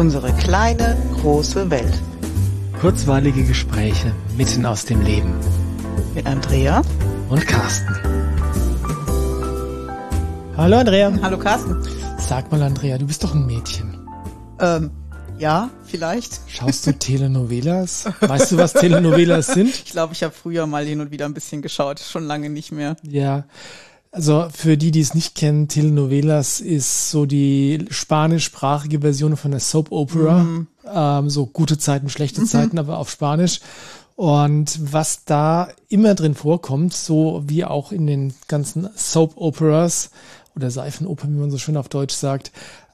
Unsere kleine, große Welt. Kurzweilige Gespräche mitten aus dem Leben. Mit Andrea und Carsten. Hallo Andrea. Hallo Carsten. Sag mal Andrea, du bist doch ein Mädchen. Ähm, ja, vielleicht. Schaust du Telenovelas? Weißt du, was Telenovelas sind? Ich glaube, ich habe früher mal hin und wieder ein bisschen geschaut, schon lange nicht mehr. Ja. Also für die, die es nicht kennen, Telenovelas ist so die spanischsprachige Version von der Soap Opera. Mhm. Ähm, so gute Zeiten, schlechte mhm. Zeiten, aber auf Spanisch. Und was da immer drin vorkommt, so wie auch in den ganzen Soap Operas oder Seifenopern, wie man so schön auf Deutsch sagt,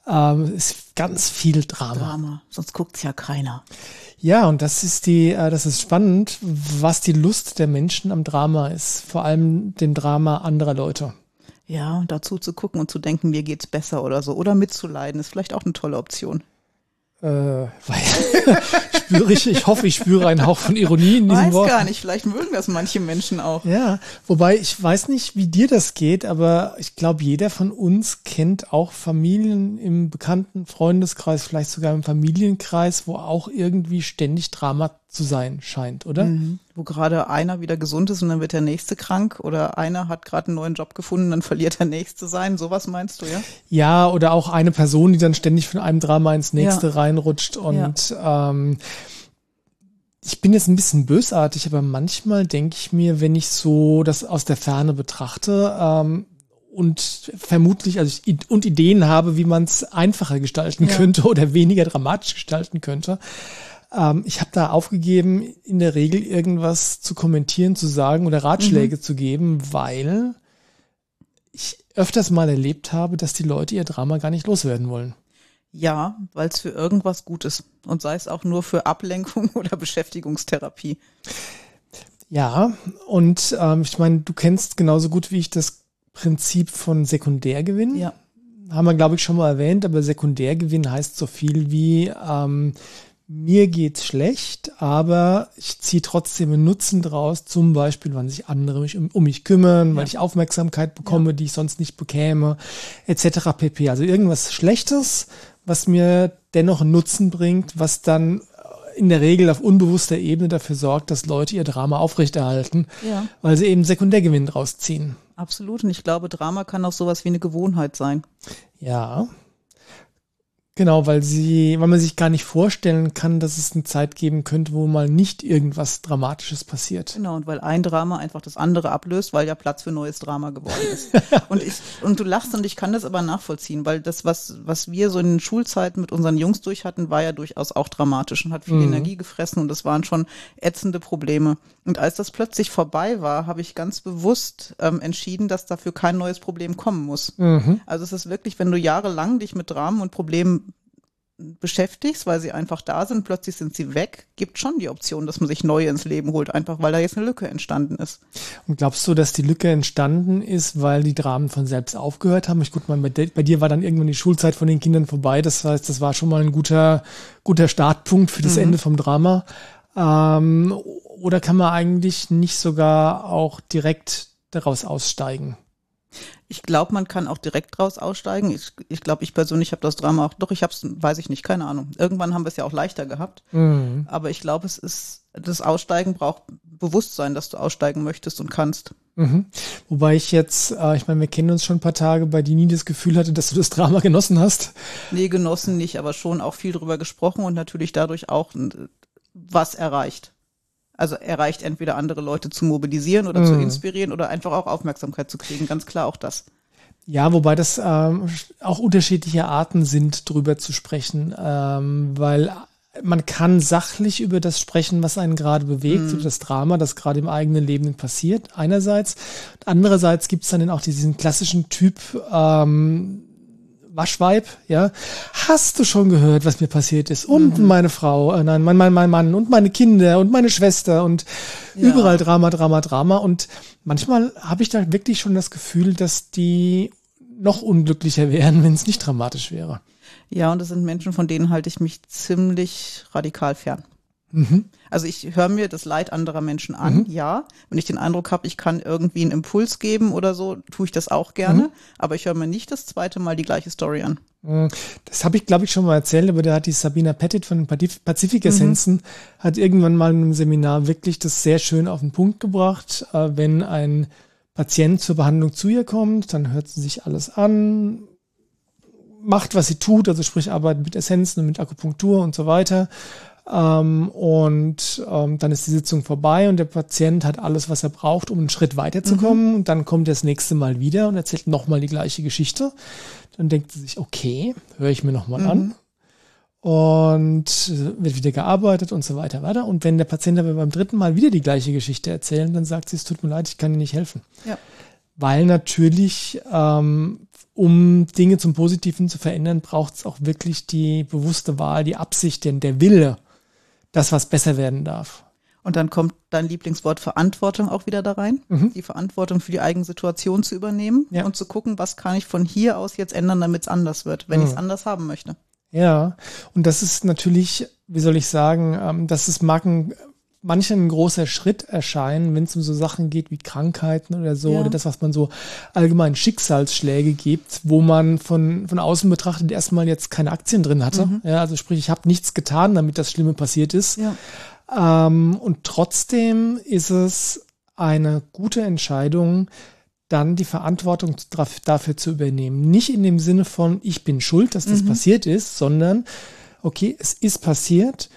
ähm, ist ganz viel Drama. Drama, sonst guckt's ja keiner. Ja, und das ist die, äh, das ist spannend, was die Lust der Menschen am Drama ist, vor allem dem Drama anderer Leute. Ja, dazu zu gucken und zu denken, mir geht's besser oder so. Oder mitzuleiden, ist vielleicht auch eine tolle Option. Äh, weil, spüre ich, ich hoffe, ich spüre einen Hauch von Ironie in diesem Wort. Weiß gar nicht, vielleicht mögen das manche Menschen auch. Ja, wobei ich weiß nicht, wie dir das geht, aber ich glaube, jeder von uns kennt auch Familien im bekannten Freundeskreis, vielleicht sogar im Familienkreis, wo auch irgendwie ständig Drama zu sein scheint, oder? Mhm. Wo gerade einer wieder gesund ist und dann wird der nächste krank oder einer hat gerade einen neuen Job gefunden, dann verliert der nächste sein. Sowas meinst du, ja? Ja, oder auch eine Person, die dann ständig von einem Drama ins nächste ja. reinrutscht und ja. ähm, ich bin jetzt ein bisschen bösartig, aber manchmal denke ich mir, wenn ich so das aus der Ferne betrachte, ähm, und vermutlich also ich, und Ideen habe, wie man es einfacher gestalten ja. könnte oder weniger dramatisch gestalten könnte, ähm, ich habe da aufgegeben, in der Regel irgendwas zu kommentieren, zu sagen oder Ratschläge mhm. zu geben, weil ich öfters mal erlebt habe, dass die Leute ihr Drama gar nicht loswerden wollen. Ja, weil es für irgendwas gut ist. Und sei es auch nur für Ablenkung oder Beschäftigungstherapie. Ja, und ähm, ich meine, du kennst genauso gut wie ich das Prinzip von Sekundärgewinn. Ja. Haben wir, glaube ich, schon mal erwähnt, aber Sekundärgewinn heißt so viel wie, ähm, mir geht's schlecht, aber ich ziehe trotzdem einen Nutzen draus, zum Beispiel, wenn sich andere mich um, um mich kümmern, ja. weil ich Aufmerksamkeit bekomme, ja. die ich sonst nicht bekäme, etc. pp. Also irgendwas Schlechtes, was mir dennoch einen Nutzen bringt, was dann in der Regel auf unbewusster Ebene dafür sorgt, dass Leute ihr Drama aufrechterhalten, ja. weil sie eben Sekundärgewinn draus ziehen. Absolut. Und ich glaube, Drama kann auch sowas wie eine Gewohnheit sein. Ja, Genau, weil sie, weil man sich gar nicht vorstellen kann, dass es eine Zeit geben könnte, wo mal nicht irgendwas Dramatisches passiert. Genau, und weil ein Drama einfach das andere ablöst, weil ja Platz für neues Drama geworden ist. und ich, und du lachst und ich kann das aber nachvollziehen, weil das, was, was wir so in den Schulzeiten mit unseren Jungs durch hatten, war ja durchaus auch dramatisch und hat viel mhm. Energie gefressen und das waren schon ätzende Probleme. Und als das plötzlich vorbei war, habe ich ganz bewusst ähm, entschieden, dass dafür kein neues Problem kommen muss. Mhm. Also es ist wirklich, wenn du jahrelang dich mit Dramen und Problemen beschäftigst, weil sie einfach da sind, plötzlich sind sie weg, gibt schon die Option, dass man sich neue ins Leben holt, einfach weil da jetzt eine Lücke entstanden ist. Und glaubst du, dass die Lücke entstanden ist, weil die Dramen von selbst aufgehört haben? Ich guck mal, bei, bei dir war dann irgendwann die Schulzeit von den Kindern vorbei. Das heißt, das war schon mal ein guter, guter Startpunkt für das mhm. Ende vom Drama. Ähm, oder kann man eigentlich nicht sogar auch direkt daraus aussteigen? Ich glaube, man kann auch direkt draus aussteigen. Ich, ich glaube, ich persönlich habe das Drama auch, doch, ich habe es, weiß ich nicht, keine Ahnung. Irgendwann haben wir es ja auch leichter gehabt. Mhm. Aber ich glaube, es ist, das Aussteigen braucht Bewusstsein, dass du aussteigen möchtest und kannst. Mhm. Wobei ich jetzt, äh, ich meine, wir kennen uns schon ein paar Tage, bei dir nie das Gefühl hatte, dass du das Drama genossen hast. Nee, genossen nicht, aber schon auch viel drüber gesprochen und natürlich dadurch auch was erreicht. Also erreicht entweder andere Leute zu mobilisieren oder mhm. zu inspirieren oder einfach auch Aufmerksamkeit zu kriegen. Ganz klar auch das. Ja, wobei das ähm, auch unterschiedliche Arten sind, drüber zu sprechen, ähm, weil man kann sachlich über das sprechen, was einen gerade bewegt, mhm. über das Drama, das gerade im eigenen Leben passiert, einerseits. Andererseits gibt es dann auch diesen klassischen Typ, ähm, Waschweib, ja. Hast du schon gehört, was mir passiert ist? Und mhm. meine Frau, äh, nein, mein, mein, mein Mann und meine Kinder und meine Schwester und ja. überall Drama, Drama, Drama. Und manchmal habe ich da wirklich schon das Gefühl, dass die noch unglücklicher wären, wenn es nicht dramatisch wäre. Ja, und das sind Menschen, von denen halte ich mich ziemlich radikal fern. Mhm. Also ich höre mir das Leid anderer Menschen an, mhm. ja. Wenn ich den Eindruck habe, ich kann irgendwie einen Impuls geben oder so, tue ich das auch gerne. Mhm. Aber ich höre mir nicht das zweite Mal die gleiche Story an. Hm, das habe ich, glaube ich, schon mal erzählt, aber da hat die Sabina Pettit von den Pazifik-Essenzen mhm. hat irgendwann mal in einem Seminar wirklich das sehr schön auf den Punkt gebracht. Äh, wenn ein Patient zur Behandlung zu ihr kommt, dann hört sie sich alles an, macht, was sie tut, also sprich arbeitet mit Essenzen und mit Akupunktur und so weiter. Ähm, und ähm, dann ist die Sitzung vorbei und der Patient hat alles, was er braucht, um einen Schritt weiterzukommen. Mhm. Und dann kommt er das nächste Mal wieder und erzählt nochmal die gleiche Geschichte. Dann denkt sie sich, okay, höre ich mir nochmal mhm. an. Und wird wieder gearbeitet und so weiter weiter. Und wenn der Patient aber beim dritten Mal wieder die gleiche Geschichte erzählt, dann sagt sie, es tut mir leid, ich kann Ihnen nicht helfen. Ja. Weil natürlich ähm, um Dinge zum Positiven zu verändern, braucht es auch wirklich die bewusste Wahl, die Absicht, denn der Wille, dass was besser werden darf. Und dann kommt dein Lieblingswort Verantwortung auch wieder da rein. Mhm. Die Verantwortung für die eigene Situation zu übernehmen ja. und zu gucken, was kann ich von hier aus jetzt ändern, damit es anders wird, wenn mhm. ich es anders haben möchte. Ja, und das ist natürlich, wie soll ich sagen, ähm, das ist Marken manchen ein großer Schritt erscheinen, wenn es um so Sachen geht wie Krankheiten oder so, ja. oder das, was man so allgemein Schicksalsschläge gibt, wo man von, von außen betrachtet erstmal jetzt keine Aktien drin hatte. Mhm. Ja, also sprich, ich habe nichts getan, damit das Schlimme passiert ist. Ja. Ähm, und trotzdem ist es eine gute Entscheidung, dann die Verantwortung dafür zu übernehmen. Nicht in dem Sinne von, ich bin schuld, dass das mhm. passiert ist, sondern, okay, es ist passiert,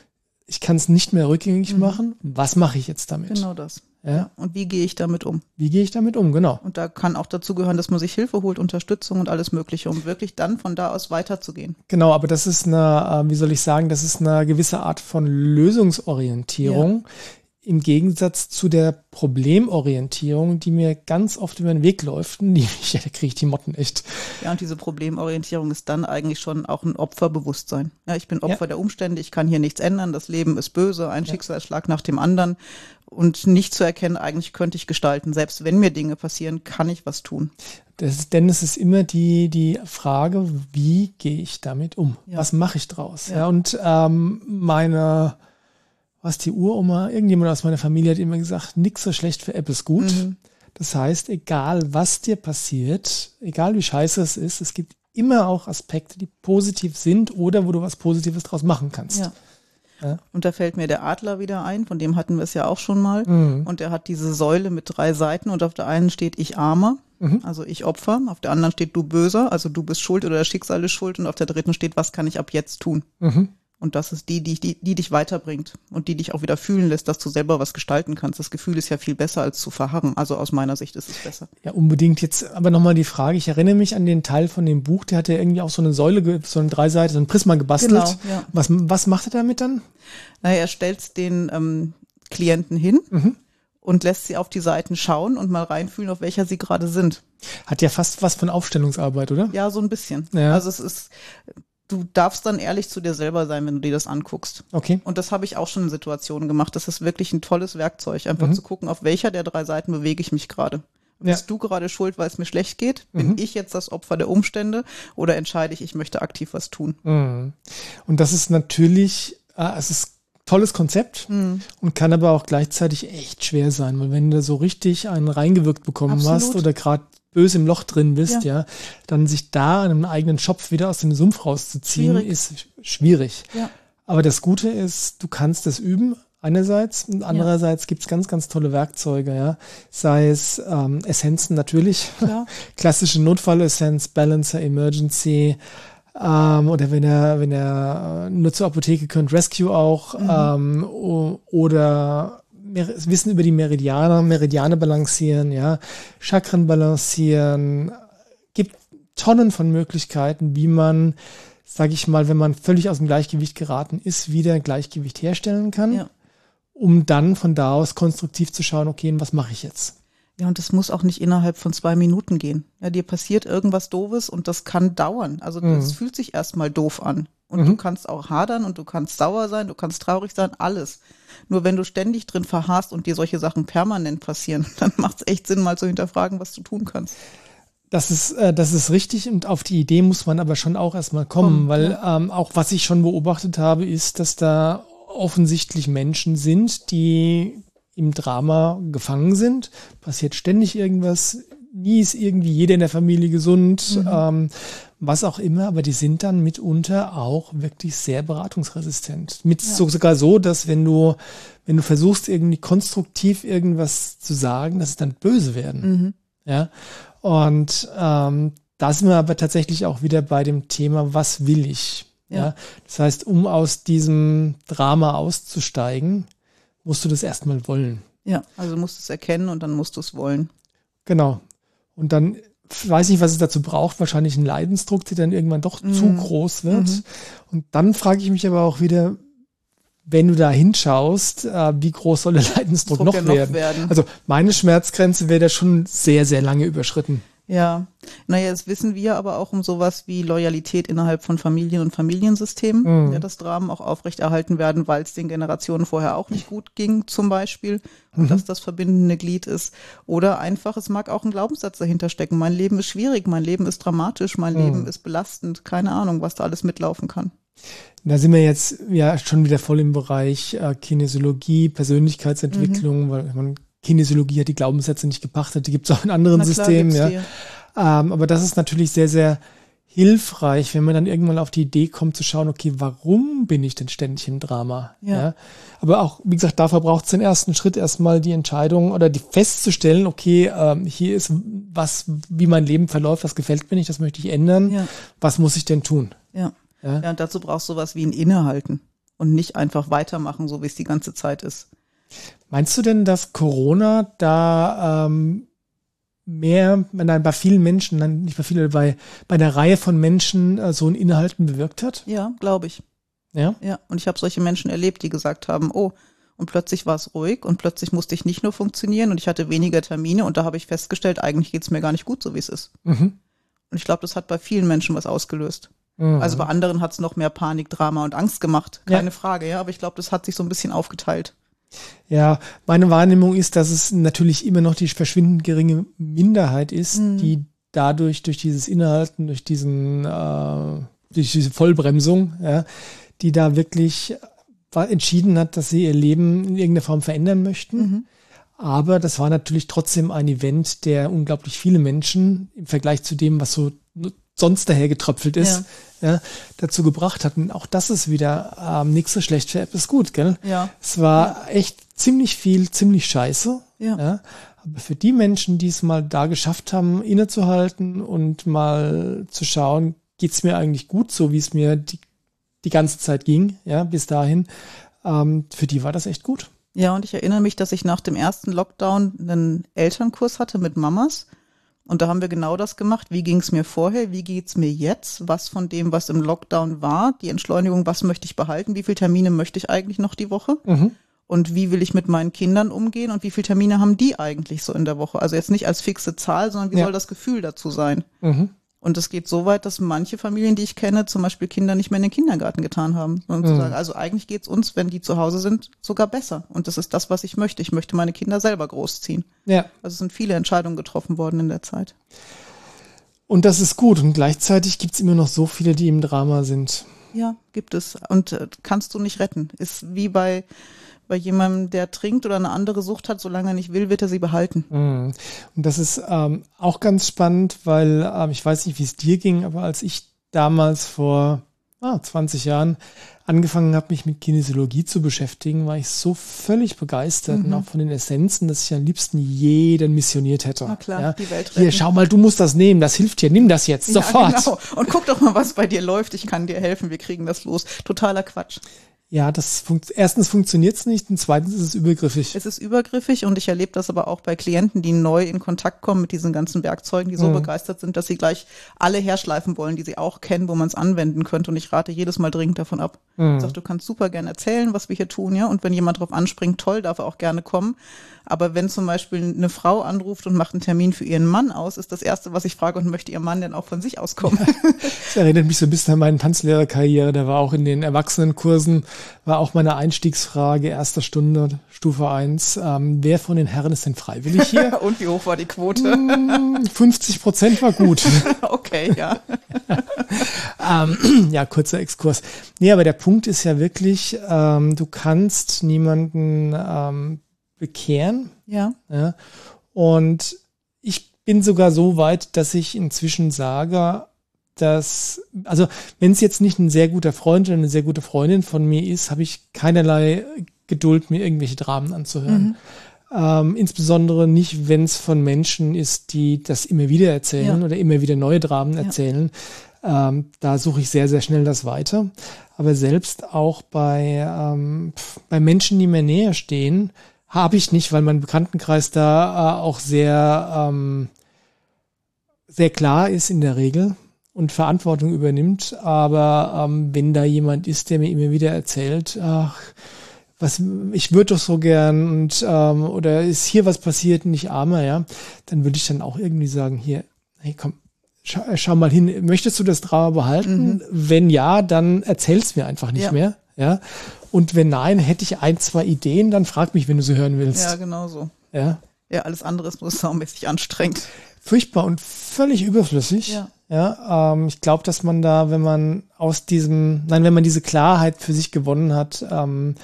ich kann es nicht mehr rückgängig mhm. machen. Was mache ich jetzt damit? Genau das. Ja. Und wie gehe ich damit um? Wie gehe ich damit um, genau. Und da kann auch dazu gehören, dass man sich Hilfe holt, Unterstützung und alles Mögliche, um wirklich dann von da aus weiterzugehen. Genau, aber das ist eine, äh, wie soll ich sagen, das ist eine gewisse Art von Lösungsorientierung, ja im Gegensatz zu der Problemorientierung, die mir ganz oft über den Weg läuft, die, ja, da kriege ich die Motten echt. Ja, und diese Problemorientierung ist dann eigentlich schon auch ein Opferbewusstsein. Ja, ich bin Opfer ja. der Umstände, ich kann hier nichts ändern, das Leben ist böse, ein ja. Schicksalsschlag nach dem anderen und nicht zu erkennen, eigentlich könnte ich gestalten. Selbst wenn mir Dinge passieren, kann ich was tun. Das, denn es ist immer die, die Frage, wie gehe ich damit um? Ja. Was mache ich draus? Ja. und ähm, meine was die Uroma, irgendjemand aus meiner Familie hat immer gesagt, nix so schlecht für Apple ist gut. Mhm. Das heißt, egal was dir passiert, egal wie scheiße es ist, es gibt immer auch Aspekte, die positiv sind oder wo du was Positives draus machen kannst. Ja. Ja. Und da fällt mir der Adler wieder ein, von dem hatten wir es ja auch schon mal. Mhm. Und der hat diese Säule mit drei Seiten und auf der einen steht ich Armer, mhm. also ich Opfer, auf der anderen steht du Böser, also du bist schuld oder das Schicksal ist schuld und auf der dritten steht, was kann ich ab jetzt tun. Mhm. Und das ist die, die, die, die dich weiterbringt und die dich auch wieder fühlen lässt, dass du selber was gestalten kannst. Das Gefühl ist ja viel besser als zu verharren. Also aus meiner Sicht ist es besser. Ja, unbedingt. Jetzt aber nochmal die Frage. Ich erinnere mich an den Teil von dem Buch, der hat ja irgendwie auch so eine Säule, so eine Dreiseite, so ein Prisma gebastelt. Genau, ja. Was, was macht er damit dann? Naja, er stellt den ähm, Klienten hin. Mhm und lässt sie auf die Seiten schauen und mal reinfühlen, auf welcher sie gerade sind. Hat ja fast was von Aufstellungsarbeit, oder? Ja, so ein bisschen. Ja. Also es ist, du darfst dann ehrlich zu dir selber sein, wenn du dir das anguckst. Okay. Und das habe ich auch schon in Situationen gemacht. Das ist wirklich ein tolles Werkzeug, einfach mhm. zu gucken, auf welcher der drei Seiten bewege ich mich gerade. Bist ja. du gerade schuld, weil es mir schlecht geht? Bin mhm. ich jetzt das Opfer der Umstände oder entscheide ich, ich möchte aktiv was tun? Mhm. Und das ist natürlich, ah, es ist tolles Konzept mhm. und kann aber auch gleichzeitig echt schwer sein, weil wenn du so richtig einen reingewirkt bekommen Absolut. hast oder gerade böse im Loch drin bist, ja. ja, dann sich da einen eigenen Schopf wieder aus dem Sumpf rauszuziehen, schwierig. ist schwierig. Ja. Aber das Gute ist, du kannst es üben, einerseits und andererseits ja. gibt's ganz, ganz tolle Werkzeuge, ja. Sei es ähm, Essenzen natürlich, ja. klassische Notfallessenz, Balancer, Emergency, ähm, oder wenn er, wenn er äh, nur zur Apotheke könnt, Rescue auch, mhm. ähm, oder Wissen über die Meridianer, Meridiane balancieren, ja, Chakren balancieren, gibt Tonnen von Möglichkeiten, wie man, sage ich mal, wenn man völlig aus dem Gleichgewicht geraten ist, wieder Gleichgewicht herstellen kann, ja. um dann von da aus konstruktiv zu schauen, okay, was mache ich jetzt? Ja, und das muss auch nicht innerhalb von zwei Minuten gehen. Ja, dir passiert irgendwas Doofes und das kann dauern. Also das mhm. fühlt sich erstmal doof an. Und mhm. du kannst auch hadern und du kannst sauer sein, du kannst traurig sein, alles. Nur wenn du ständig drin verharrst und dir solche Sachen permanent passieren, dann macht es echt Sinn, mal zu hinterfragen, was du tun kannst. Das ist, äh, das ist richtig und auf die Idee muss man aber schon auch erstmal kommen, Komm, weil ja. ähm, auch was ich schon beobachtet habe, ist, dass da offensichtlich Menschen sind, die im Drama gefangen sind. Passiert ständig irgendwas, nie ist irgendwie jeder in der Familie gesund. Mhm. Ähm, was auch immer, aber die sind dann mitunter auch wirklich sehr beratungsresistent. Mit ja. so, sogar so, dass wenn du, wenn du versuchst, irgendwie konstruktiv irgendwas zu sagen, dass es dann böse werden. Mhm. Ja. Und ähm, da sind wir aber tatsächlich auch wieder bei dem Thema, was will ich? Ja. ja. Das heißt, um aus diesem Drama auszusteigen, musst du das erstmal wollen. Ja, also musst du es erkennen und dann musst du es wollen. Genau. Und dann weiß nicht, was es dazu braucht, wahrscheinlich ein Leidensdruck, der dann irgendwann doch mhm. zu groß wird. Mhm. Und dann frage ich mich aber auch wieder, wenn du da hinschaust, äh, wie groß soll der Leidensdruck noch, noch werden? werden? Also meine Schmerzgrenze wäre da schon sehr, sehr lange überschritten. Ja, naja, jetzt wissen wir aber auch um sowas wie Loyalität innerhalb von Familien und Familiensystemen, mhm. ja, dass Dramen auch aufrechterhalten werden, weil es den Generationen vorher auch nicht gut ging, zum Beispiel, und mhm. dass das verbindende Glied ist. Oder einfach, es mag auch ein Glaubenssatz dahinter stecken. Mein Leben ist schwierig, mein Leben ist dramatisch, mein mhm. Leben ist belastend, keine Ahnung, was da alles mitlaufen kann. Da sind wir jetzt ja schon wieder voll im Bereich äh, Kinesiologie, Persönlichkeitsentwicklung, mhm. weil man Kinesiologie hat die Glaubenssätze nicht gepachtet, die gibt es auch in anderen klar, Systemen. Ja. Ähm, aber das ist natürlich sehr, sehr hilfreich, wenn man dann irgendwann auf die Idee kommt zu schauen, okay, warum bin ich denn ständig im Drama? Ja. ja? Aber auch, wie gesagt, dafür braucht es den ersten Schritt erstmal die Entscheidung oder die festzustellen, okay, ähm, hier ist was, wie mein Leben verläuft, was gefällt mir nicht, das möchte ich ändern. Ja. Was muss ich denn tun? Ja. ja. Ja, und dazu brauchst du sowas wie ein Innehalten und nicht einfach weitermachen, so wie es die ganze Zeit ist. Meinst du denn, dass Corona da ähm, mehr, nein, bei vielen Menschen, nein, nicht bei vielen, bei, bei einer Reihe von Menschen äh, so ein Inhalten bewirkt hat? Ja, glaube ich. Ja? Ja, und ich habe solche Menschen erlebt, die gesagt haben, oh, und plötzlich war es ruhig und plötzlich musste ich nicht nur funktionieren und ich hatte weniger Termine und da habe ich festgestellt, eigentlich geht es mir gar nicht gut, so wie es ist. Mhm. Und ich glaube, das hat bei vielen Menschen was ausgelöst. Mhm. Also bei anderen hat es noch mehr Panik, Drama und Angst gemacht, keine ja. Frage, ja, aber ich glaube, das hat sich so ein bisschen aufgeteilt. Ja, meine Wahrnehmung ist, dass es natürlich immer noch die verschwindend geringe Minderheit ist, mhm. die dadurch, durch dieses Inhalten, durch diesen, äh, durch diese Vollbremsung, ja, die da wirklich entschieden hat, dass sie ihr Leben in irgendeiner Form verändern möchten. Mhm. Aber das war natürlich trotzdem ein Event, der unglaublich viele Menschen im Vergleich zu dem, was so sonst daher getröpfelt ist, ja. ja dazu gebracht hatten. Auch das ist wieder ähm, nichts so schlecht für etwas gut, gell? Ja. Es war ja. echt ziemlich viel, ziemlich scheiße. Ja. ja. Aber für die Menschen, die es mal da geschafft haben, innezuhalten und mal zu schauen, geht's mir eigentlich gut, so wie es mir die, die ganze Zeit ging, ja, bis dahin, ähm, für die war das echt gut. Ja, und ich erinnere mich, dass ich nach dem ersten Lockdown einen Elternkurs hatte mit Mamas und da haben wir genau das gemacht. Wie ging es mir vorher? Wie geht es mir jetzt? Was von dem, was im Lockdown war, die Entschleunigung, was möchte ich behalten? Wie viele Termine möchte ich eigentlich noch die Woche? Mhm. Und wie will ich mit meinen Kindern umgehen? Und wie viele Termine haben die eigentlich so in der Woche? Also jetzt nicht als fixe Zahl, sondern wie ja. soll das Gefühl dazu sein? Mhm. Und es geht so weit, dass manche Familien, die ich kenne, zum Beispiel Kinder nicht mehr in den Kindergarten getan haben. Mhm. sagen, also eigentlich geht es uns, wenn die zu Hause sind, sogar besser. Und das ist das, was ich möchte. Ich möchte meine Kinder selber großziehen. Ja. Also es sind viele Entscheidungen getroffen worden in der Zeit. Und das ist gut. Und gleichzeitig gibt es immer noch so viele, die im Drama sind. Ja, gibt es. Und äh, kannst du nicht retten. Ist wie bei bei jemandem, der trinkt oder eine andere Sucht hat, solange er nicht will, wird er sie behalten. Mhm. Und das ist ähm, auch ganz spannend, weil ähm, ich weiß nicht, wie es dir ging, aber als ich damals vor ah, 20 Jahren angefangen habe, mich mit Kinesiologie zu beschäftigen, war ich so völlig begeistert mhm. und auch von den Essenzen, dass ich am liebsten jeden missioniert hätte. Na klar, ja. die Welt retten. Hier, schau mal, du musst das nehmen, das hilft dir, nimm das jetzt, ja, sofort. Genau. Und guck doch mal, was bei dir läuft, ich kann dir helfen, wir kriegen das los. Totaler Quatsch. Ja, das funkt erstens funktioniert es nicht und zweitens ist es übergriffig. Es ist übergriffig und ich erlebe das aber auch bei Klienten, die neu in Kontakt kommen mit diesen ganzen Werkzeugen, die so mhm. begeistert sind, dass sie gleich alle herschleifen wollen, die sie auch kennen, wo man es anwenden könnte. Und ich rate jedes Mal dringend davon ab. Mhm. Ich sag, du kannst super gerne erzählen, was wir hier tun, ja. Und wenn jemand drauf anspringt, toll, darf er auch gerne kommen. Aber wenn zum Beispiel eine Frau anruft und macht einen Termin für ihren Mann aus, ist das Erste, was ich frage, und möchte ihr Mann denn auch von sich auskommen? Ja, das erinnert mich so ein bisschen an meine Tanzlehrerkarriere. Der war auch in den Erwachsenenkursen, war auch meine Einstiegsfrage, erster Stunde, Stufe 1. Ähm, wer von den Herren ist denn freiwillig hier? und wie hoch war die Quote? 50 hm, Prozent war gut. okay, ja. ähm, ja, kurzer Exkurs. Nee, aber der Punkt ist ja wirklich, ähm, du kannst niemanden ähm, bekehren. Ja. ja. Und ich bin sogar so weit, dass ich inzwischen sage, dass, also wenn es jetzt nicht ein sehr guter Freund oder eine sehr gute Freundin von mir ist, habe ich keinerlei Geduld, mir irgendwelche Dramen anzuhören. Mhm. Ähm, insbesondere nicht, wenn es von Menschen ist, die das immer wieder erzählen ja. oder immer wieder neue Dramen ja. erzählen. Ähm, da suche ich sehr, sehr schnell das weiter. Aber selbst auch bei, ähm, bei Menschen, die mir näher stehen, habe ich nicht, weil mein Bekanntenkreis da äh, auch sehr, ähm, sehr klar ist in der Regel und Verantwortung übernimmt. Aber ähm, wenn da jemand ist, der mir immer wieder erzählt, ach, was, ich würde doch so gern und ähm, oder ist hier was passiert und ich armer, ja, dann würde ich dann auch irgendwie sagen, hier, hey komm, schau, äh, schau mal hin, möchtest du das Drama behalten? Mhm. Wenn ja, dann erzähl's mir einfach nicht ja. mehr, ja. Und wenn nein, hätte ich ein, zwei Ideen, dann frag mich, wenn du sie hören willst. Ja, genau so. Ja. Ja, alles andere ist nur saumäßig anstrengend. Furchtbar und völlig überflüssig. Ja. Ja, ähm, ich glaube, dass man da, wenn man aus diesem, nein, wenn man diese Klarheit für sich gewonnen hat, ähm,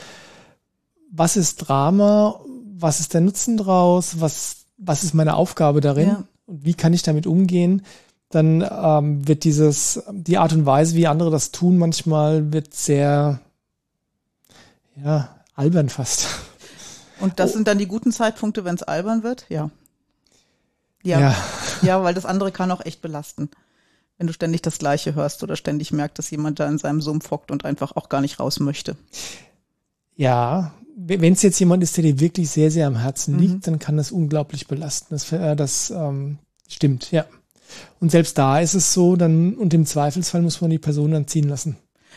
was ist Drama, was ist der Nutzen draus, was, was ist meine Aufgabe darin ja. und wie kann ich damit umgehen, dann ähm, wird dieses, die Art und Weise, wie andere das tun, manchmal wird sehr, ja, albern fast. Und das oh. sind dann die guten Zeitpunkte, wenn es albern wird? Ja. ja. Ja. Ja, weil das andere kann auch echt belasten. Wenn du ständig das Gleiche hörst oder ständig merkst, dass jemand da in seinem Sumpf hockt und einfach auch gar nicht raus möchte. Ja, wenn es jetzt jemand ist, der dir wirklich sehr, sehr am Herzen mhm. liegt, dann kann das unglaublich belasten. Das, äh, das ähm, stimmt, ja. Und selbst da ist es so, dann, und im Zweifelsfall muss man die Person dann ziehen lassen.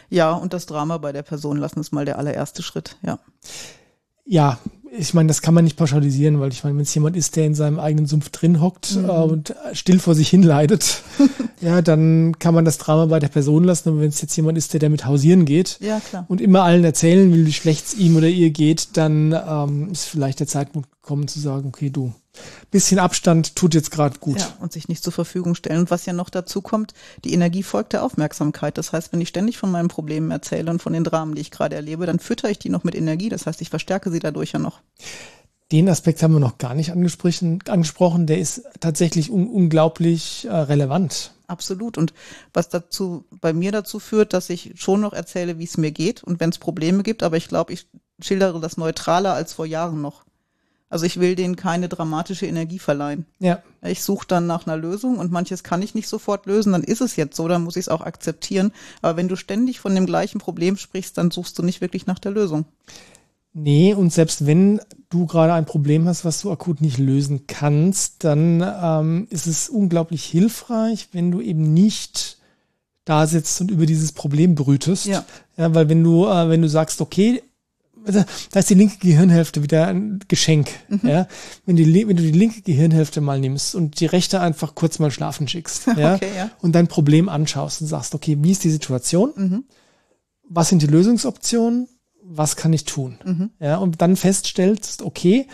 Ja, und das Drama bei der Person lassen ist mal der allererste Schritt, ja. Ja, ich meine, das kann man nicht pauschalisieren, weil ich meine, wenn es jemand ist, der in seinem eigenen Sumpf drin hockt mhm. äh, und still vor sich hin leidet, ja, dann kann man das Drama bei der Person lassen. Und wenn es jetzt jemand ist, der damit hausieren geht ja, klar. und immer allen erzählen will, wie schlecht es ihm oder ihr geht, dann ähm, ist vielleicht der Zeitpunkt gekommen zu sagen, okay, du, bisschen Abstand tut jetzt gerade gut. Ja, und sich nicht zur Verfügung stellen. Und was ja noch dazu kommt, die Energie folgt der Aufmerksamkeit. Das heißt, wenn ich ständig von meinen Problemen erzähle und von den Dramen, die ich gerade erlebe, dann fütter ich die noch mit Energie. Das heißt, ich verstärke sie dadurch ja noch. Den Aspekt haben wir noch gar nicht angesprochen. angesprochen. Der ist tatsächlich un unglaublich äh, relevant. Absolut. Und was dazu bei mir dazu führt, dass ich schon noch erzähle, wie es mir geht und wenn es Probleme gibt, aber ich glaube, ich schildere das neutraler als vor Jahren noch. Also ich will denen keine dramatische Energie verleihen. Ja. Ich suche dann nach einer Lösung und manches kann ich nicht sofort lösen, dann ist es jetzt so, dann muss ich es auch akzeptieren. Aber wenn du ständig von dem gleichen Problem sprichst, dann suchst du nicht wirklich nach der Lösung. Nee, und selbst wenn du gerade ein Problem hast, was du akut nicht lösen kannst, dann ähm, ist es unglaublich hilfreich, wenn du eben nicht da sitzt und über dieses Problem brütest. Ja. ja weil wenn du, äh, wenn du sagst, okay, da ist die linke Gehirnhälfte wieder ein Geschenk. Mhm. Ja? Wenn, die, wenn du die linke Gehirnhälfte mal nimmst und die rechte einfach kurz mal schlafen schickst ja? Okay, ja. und dein Problem anschaust und sagst, okay, wie ist die Situation? Mhm. Was sind die Lösungsoptionen? Was kann ich tun? Mhm. Ja, und dann feststellst, okay,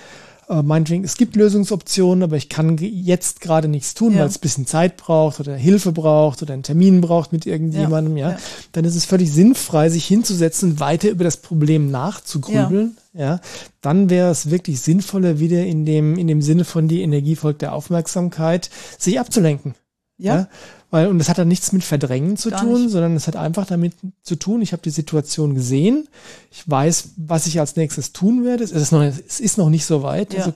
äh, meinetwegen, es gibt Lösungsoptionen, aber ich kann jetzt gerade nichts tun, ja. weil es ein bisschen Zeit braucht oder Hilfe braucht oder einen Termin braucht mit irgendjemandem, ja. ja. Dann ist es völlig sinnfrei, sich hinzusetzen und weiter über das Problem nachzugrübeln. Ja. ja. Dann wäre es wirklich sinnvoller, wieder in dem, in dem Sinne von die Energie folgt der Aufmerksamkeit, sich abzulenken. Ja. ja. Weil, und das hat dann nichts mit Verdrängen zu Gar tun, nicht. sondern es hat einfach damit zu tun, ich habe die Situation gesehen, ich weiß, was ich als nächstes tun werde. Es ist noch, es ist noch nicht so weit. Ja. Also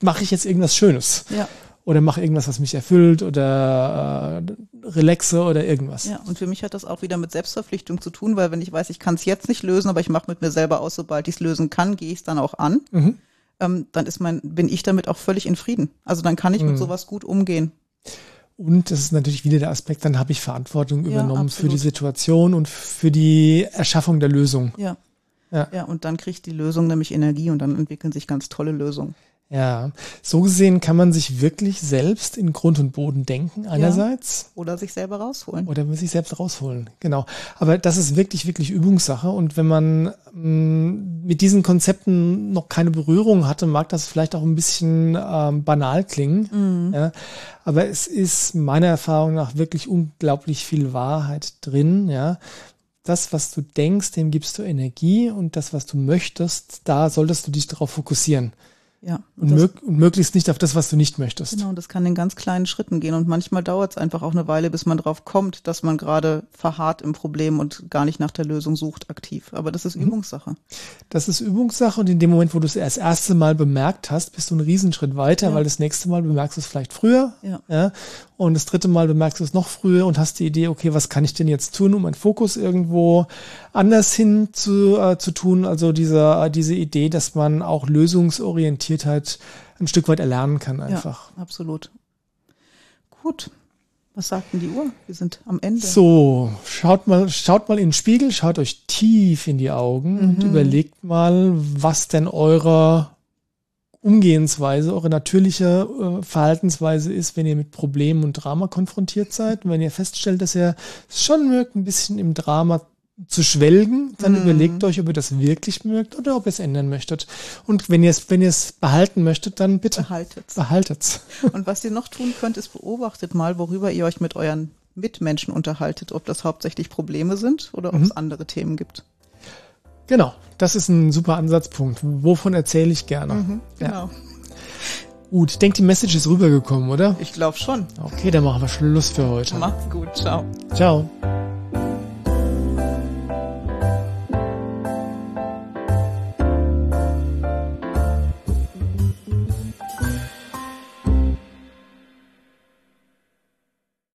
mache ich jetzt irgendwas Schönes. Ja. Oder mache irgendwas, was mich erfüllt oder äh, relaxe oder irgendwas. Ja, und für mich hat das auch wieder mit Selbstverpflichtung zu tun, weil wenn ich weiß, ich kann es jetzt nicht lösen, aber ich mache mit mir selber aus, sobald ich es lösen kann, gehe ich es dann auch an. Mhm. Ähm, dann ist mein, bin ich damit auch völlig in Frieden. Also dann kann ich mhm. mit sowas gut umgehen. Und das ist natürlich wieder der Aspekt, dann habe ich Verantwortung ja, übernommen absolut. für die Situation und für die Erschaffung der Lösung. Ja. ja. Ja, und dann kriegt die Lösung nämlich Energie und dann entwickeln sich ganz tolle Lösungen. Ja, so gesehen kann man sich wirklich selbst in Grund und Boden denken, einerseits. Ja, oder sich selber rausholen. Oder sich selbst rausholen, genau. Aber das ist wirklich, wirklich Übungssache. Und wenn man mh, mm, mit diesen Konzepten noch keine Berührung hatte, mag das vielleicht auch ein bisschen ähm, banal klingen. Mhm. Ja, aber es ist meiner Erfahrung nach wirklich unglaublich viel Wahrheit drin, ja. Das, was du denkst, dem gibst du Energie und das, was du möchtest, da solltest du dich darauf fokussieren. Ja. Und, das, mög und, möglichst nicht auf das, was du nicht möchtest. Genau, das kann in ganz kleinen Schritten gehen. Und manchmal dauert es einfach auch eine Weile, bis man drauf kommt, dass man gerade verharrt im Problem und gar nicht nach der Lösung sucht aktiv. Aber das ist mhm. Übungssache. Das ist Übungssache und in dem Moment, wo du es das erste Mal bemerkt hast, bist du einen Riesenschritt weiter, ja. weil das nächste Mal bemerkst du es vielleicht früher. Ja. ja. Und das dritte Mal bemerkst du es noch früher und hast die Idee, okay, was kann ich denn jetzt tun, um meinen Fokus irgendwo anders hin zu, äh, zu tun? Also diese, äh, diese Idee, dass man auch Lösungsorientiertheit ein Stück weit erlernen kann einfach. Ja, absolut. Gut. Was sagt denn die Uhr? Wir sind am Ende. So, schaut mal, schaut mal in den Spiegel, schaut euch tief in die Augen mhm. und überlegt mal, was denn eure Umgehensweise, eure natürliche äh, Verhaltensweise ist, wenn ihr mit Problemen und Drama konfrontiert seid. Und wenn ihr feststellt, dass ihr es schon mögt, ein bisschen im Drama zu schwelgen, dann mhm. überlegt euch, ob ihr das wirklich mögt oder ob ihr es ändern möchtet. Und wenn ihr es, wenn ihr es behalten möchtet, dann bitte behaltet's. behaltet's. Und was ihr noch tun könnt, ist beobachtet mal, worüber ihr euch mit euren Mitmenschen unterhaltet, ob das hauptsächlich Probleme sind oder ob mhm. es andere Themen gibt. Genau, das ist ein super Ansatzpunkt. Wovon erzähle ich gerne? Mhm, genau. Ja. Gut, ich denke, die Message ist rübergekommen, oder? Ich glaube schon. Okay, dann machen wir Schluss für heute. Macht's gut, ciao. Ciao.